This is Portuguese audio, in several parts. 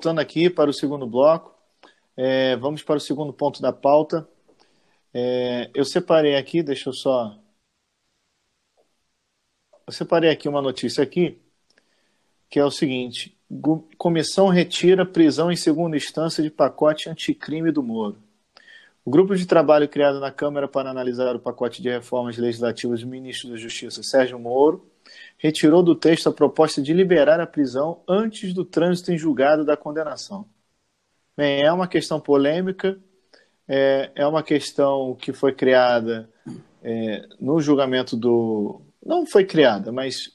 voltando aqui para o segundo bloco. É, vamos para o segundo ponto da pauta. É, eu separei aqui, deixa eu só. Eu separei aqui uma notícia aqui, que é o seguinte: comissão retira prisão em segunda instância de pacote anticrime do Moro. O grupo de trabalho criado na Câmara para analisar o pacote de reformas legislativas do ministro da Justiça, Sérgio Moro, retirou do texto a proposta de liberar a prisão antes do trânsito em julgado da condenação. Bem, é uma questão polêmica, é, é uma questão que foi criada é, no julgamento do. Não foi criada, mas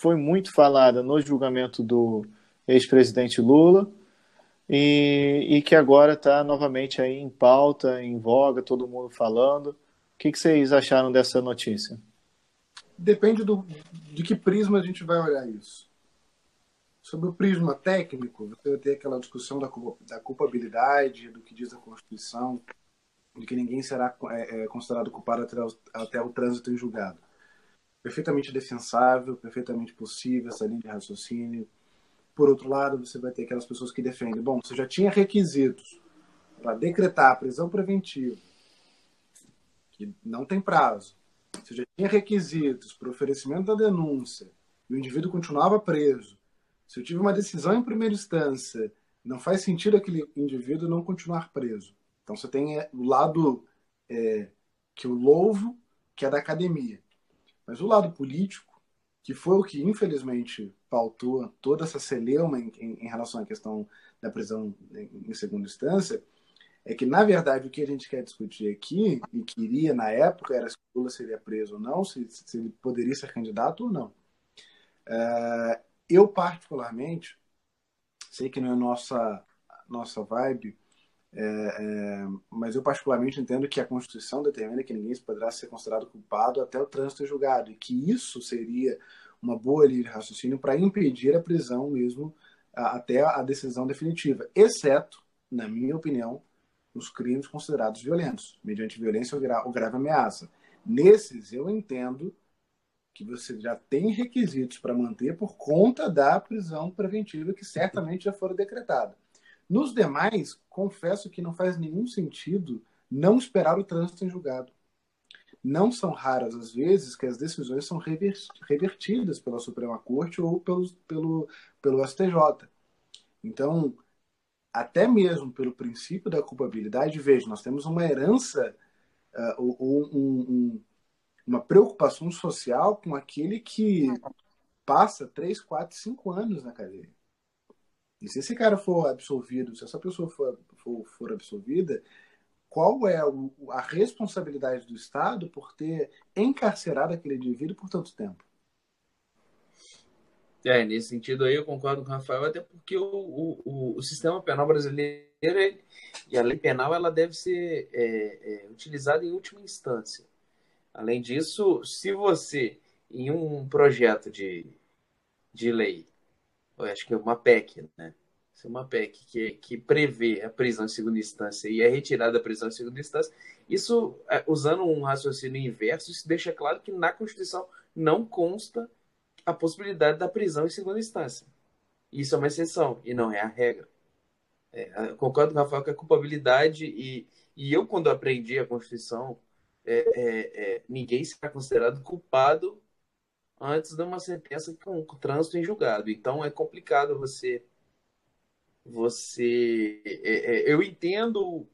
foi muito falada no julgamento do ex-presidente Lula e, e, que agora está novamente aí em pauta, em voga, todo mundo falando. O que, que vocês acharam dessa notícia? Depende do, de que prisma a gente vai olhar isso. Sobre o prisma técnico, você vai ter aquela discussão da, da culpabilidade, do que diz a Constituição, de que ninguém será é, é, considerado culpado até o, até o trânsito em julgado. Perfeitamente defensável, perfeitamente possível essa linha de raciocínio. Por outro lado, você vai ter aquelas pessoas que defendem: bom, você já tinha requisitos para decretar a prisão preventiva, que não tem prazo, você já tinha requisitos para oferecimento da denúncia e o indivíduo continuava preso, se eu tive uma decisão em primeira instância, não faz sentido aquele indivíduo não continuar preso. Então você tem é, o lado é, que eu louvo, que é da academia. Mas o lado político, que foi o que infelizmente pautou toda essa celeuma em, em, em relação à questão da prisão em, em segunda instância, é que, na verdade, o que a gente quer discutir aqui, e queria na época, era se Lula seria preso ou não, se, se ele poderia ser candidato ou não. É, eu, particularmente, sei que não é nossa, nossa vibe, é, é, mas eu particularmente entendo que a Constituição determina que ninguém poderá ser considerado culpado até o trânsito julgado, e que isso seria uma boa linha de raciocínio para impedir a prisão mesmo a, até a decisão definitiva, exceto, na minha opinião, os crimes considerados violentos, mediante violência ou, gra ou grave ameaça. Nesses, eu entendo que você já tem requisitos para manter por conta da prisão preventiva que certamente já foram decretada. Nos demais, confesso que não faz nenhum sentido não esperar o trânsito em julgado. Não são raras as vezes que as decisões são revertidas pela Suprema Corte ou pelo, pelo, pelo STJ. Então, até mesmo pelo princípio da culpabilidade, veja, nós temos uma herança uh, ou um, um, uma preocupação social com aquele que passa 3, 4, 5 anos na cadeia. E se esse cara for absolvido, se essa pessoa for, for, for absolvida, qual é a responsabilidade do Estado por ter encarcerado aquele indivíduo por tanto tempo? É, nesse sentido aí eu concordo com o Rafael, até porque o, o, o sistema penal brasileiro e a lei penal ela deve ser é, é, utilizada em última instância. Além disso, se você, em um projeto de, de lei, eu acho que é uma PEC, né? Se é uma PEC que, que prevê a prisão em segunda instância e é retirada da prisão em segunda instância, isso, é, usando um raciocínio inverso, isso deixa claro que na Constituição não consta a possibilidade da prisão em segunda instância. Isso é uma exceção e não é a regra. É, concordo com o Rafael que a culpabilidade e, e eu, quando aprendi a Constituição, é, é, é, ninguém será considerado culpado antes de uma sentença com, trânsito em julgado. Então é complicado você. Você. É, é, eu entendo,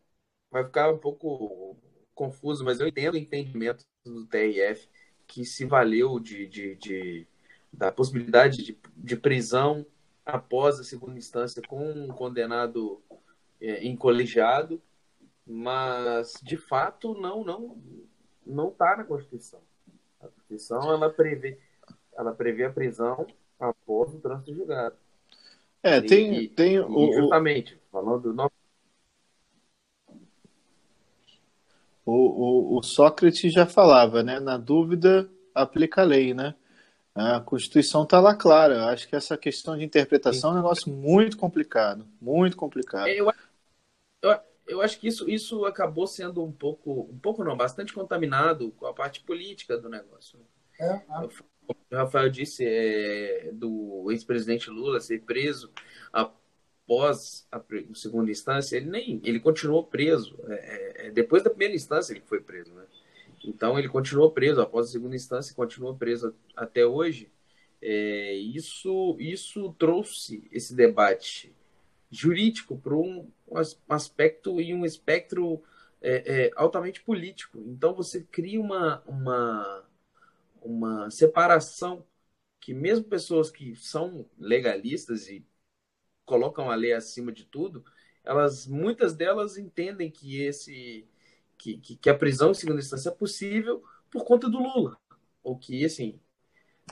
vai ficar um pouco confuso, mas eu entendo o entendimento do TRF que se valeu de, de, de da possibilidade de, de, prisão após a segunda instância com um condenado é, em colegiado, mas de fato não não não está na Constituição. A Constituição ela prevê ela prevê a prisão após o trânsito julgado. É, tem, e, tem o, justamente falando no... o, o, o Sócrates já falava, né? Na dúvida aplica a lei, né? A Constituição está lá clara. Eu acho que essa questão de interpretação é um negócio muito complicado. Muito complicado. Eu, eu, eu acho que isso, isso acabou sendo um pouco, um pouco não, bastante contaminado com a parte política do negócio. É, é. Como o Rafael disse, é, do ex-presidente Lula ser preso, após a, segunda instância, ele nem ele continuou preso. É, é, é, depois da primeira instância ele foi preso, né? Então ele continuou preso após a segunda instância, continuou preso até hoje. É, isso isso trouxe esse debate jurídico para um, aspecto e um espectro é, é, altamente político. Então você cria uma, uma, uma separação que mesmo pessoas que são legalistas e colocam a lei acima de tudo, elas muitas delas entendem que esse que, que, que a prisão em segunda instância é possível por conta do Lula, ou que assim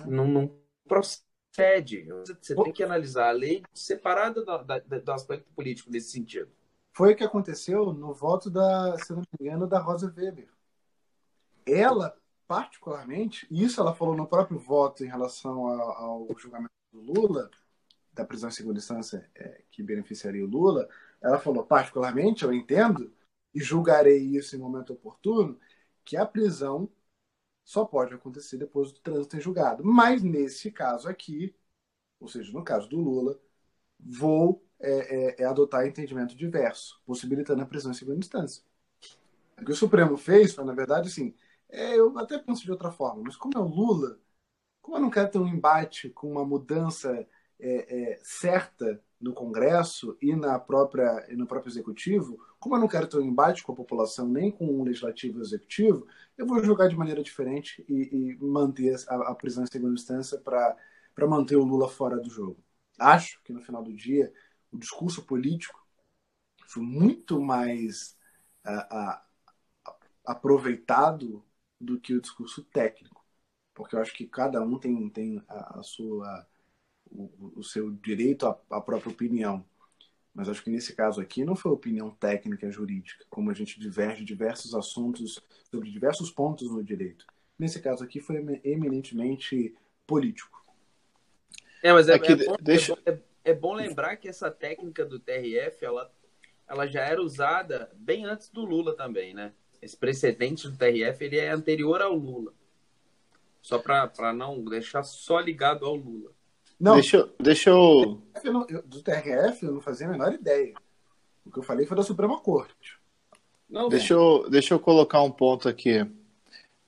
não, não procede. Você tem que analisar a lei separada do, do, do aspecto político nesse sentido. Foi o que aconteceu no voto da, se não me engano, da Rosa Weber. Ela, particularmente, isso ela falou no próprio voto em relação ao, ao julgamento do Lula, da prisão em segunda instância é, que beneficiaria o Lula, ela falou, particularmente, eu entendo e julgarei isso em momento oportuno, que a prisão só pode acontecer depois do trânsito em julgado. Mas nesse caso aqui, ou seja, no caso do Lula, vou é, é, é adotar entendimento diverso, possibilitando a prisão em segunda instância. O que o Supremo fez foi, na verdade, assim, é, eu até penso de outra forma, mas como é o Lula, como eu não quero ter um embate com uma mudança é, é, certa no Congresso e na própria e no próprio executivo, como eu não quero ter um embate com a população nem com o legislativo e o executivo, eu vou jogar de maneira diferente e, e manter a, a, prisão em segunda instância para manter o Lula fora do jogo. Acho que no final do dia o discurso político foi muito mais a, aproveitado do que o discurso técnico, porque eu acho que cada um tem, tem a, a sua o, o seu direito à, à, própria opinião. Mas acho que nesse caso aqui não foi opinião técnica jurídica, como a gente diverge diversos assuntos sobre diversos pontos no direito. Nesse caso aqui foi eminentemente político. É, mas é, é, é, bom, deixa... é, é bom lembrar que essa técnica do TRF, ela, ela já era usada bem antes do Lula também, né? Esse precedente do TRF, ele é anterior ao Lula. Só para não deixar só ligado ao Lula. Não, deixa, deixa eu... Do TRF eu não fazia a menor ideia. O que eu falei foi da Suprema Corte. Não, deixa, eu, deixa eu colocar um ponto aqui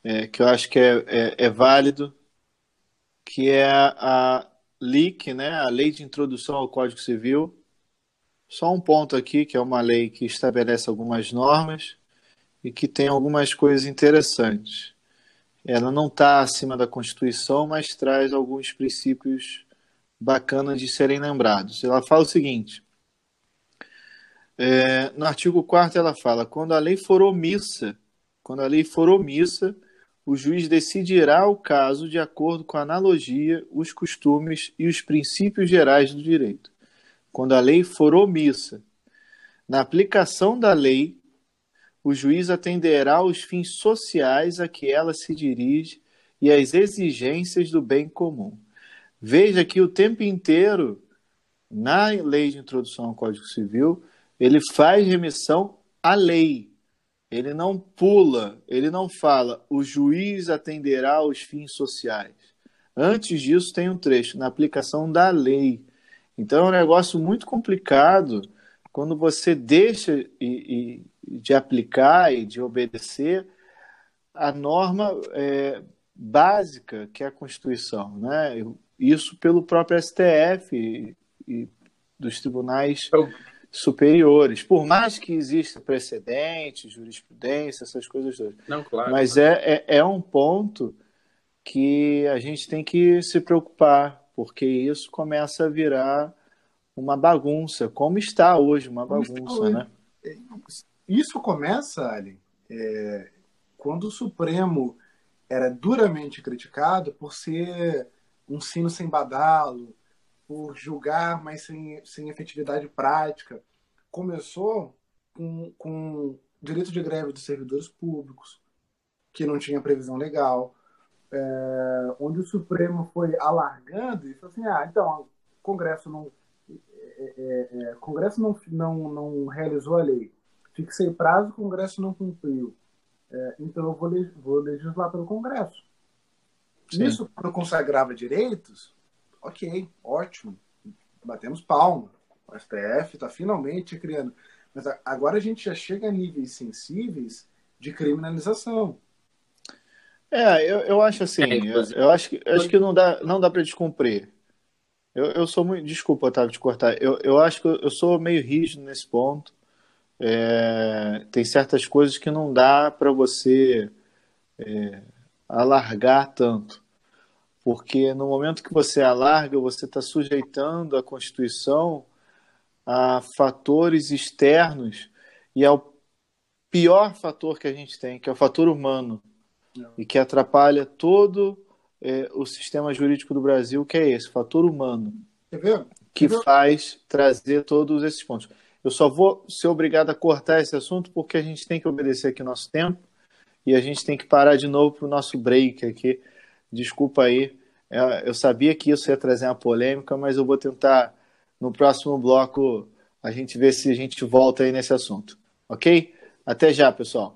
é, que eu acho que é, é, é, válido, que é a LIC, né, a Lei de Introdução ao Código Civil. Só um ponto aqui, que é uma lei que estabelece algumas normas e que tem algumas coisas interessantes. Ela não está acima da Constituição, mas traz alguns princípios bacanas de serem lembrados. Ela fala o seguinte: é, no artigo 4 ela fala: quando a lei for omissa, quando a lei for omissa, o juiz decidirá o caso de acordo com a analogia, os costumes e os princípios gerais do direito. Quando a lei for omissa, na aplicação da lei, o juiz atenderá aos fins sociais a que ela se dirige e às exigências do bem comum. Veja que o tempo inteiro, na lei de introdução ao Código Civil, ele faz remissão à lei. Ele não pula, ele não fala, o juiz atenderá aos fins sociais. Antes disso, tem um trecho, na aplicação da lei. Então é um negócio muito complicado quando você deixa e, e, de aplicar e de obedecer a norma é, básica que é a Constituição. Né? Isso pelo próprio STF e, e dos tribunais superiores, por mais que exista precedente, jurisprudência, essas coisas todas. Não, claro. Mas é, é, é um ponto que a gente tem que se preocupar, porque isso começa a virar uma bagunça, como está hoje uma bagunça, né? Isso começa, Ali, é, quando o Supremo era duramente criticado por ser um sino sem badalo, por julgar, mas sem, sem efetividade prática. Começou com, com direito de greve dos servidores públicos, que não tinha previsão legal, é, onde o Supremo foi alargando e falou assim: ah, então, o Congresso não. É, é, é Congresso não, não, não realizou a lei. Fixei prazo, o Congresso não cumpriu. É, então eu vou, vou legislar pelo Congresso. Sim. Isso, quando consagrava direitos, ok, ótimo, batemos palma. O STF está finalmente criando. Mas agora a gente já chega a níveis sensíveis de criminalização. É, eu, eu acho assim, é, eu, eu, acho que, eu acho que não dá, não dá para descumprir. Eu, eu sou muito. Desculpa, Otávio, te cortar. Eu, eu acho que eu, sou meio rígido nesse ponto. É, tem certas coisas que não dá para você é, alargar tanto. Porque no momento que você alarga, você está sujeitando a Constituição a fatores externos e ao pior fator que a gente tem, que é o fator humano, Não. e que atrapalha todo é, o sistema jurídico do Brasil, que é esse, fator humano, que faz trazer todos esses pontos. Eu só vou ser obrigado a cortar esse assunto porque a gente tem que obedecer aqui o nosso tempo e a gente tem que parar de novo para o nosso break aqui. Desculpa aí, é, eu sabia que isso ia trazer uma polêmica, mas eu vou tentar no próximo bloco a gente ver se a gente volta aí nesse assunto. Ok? Até já, pessoal.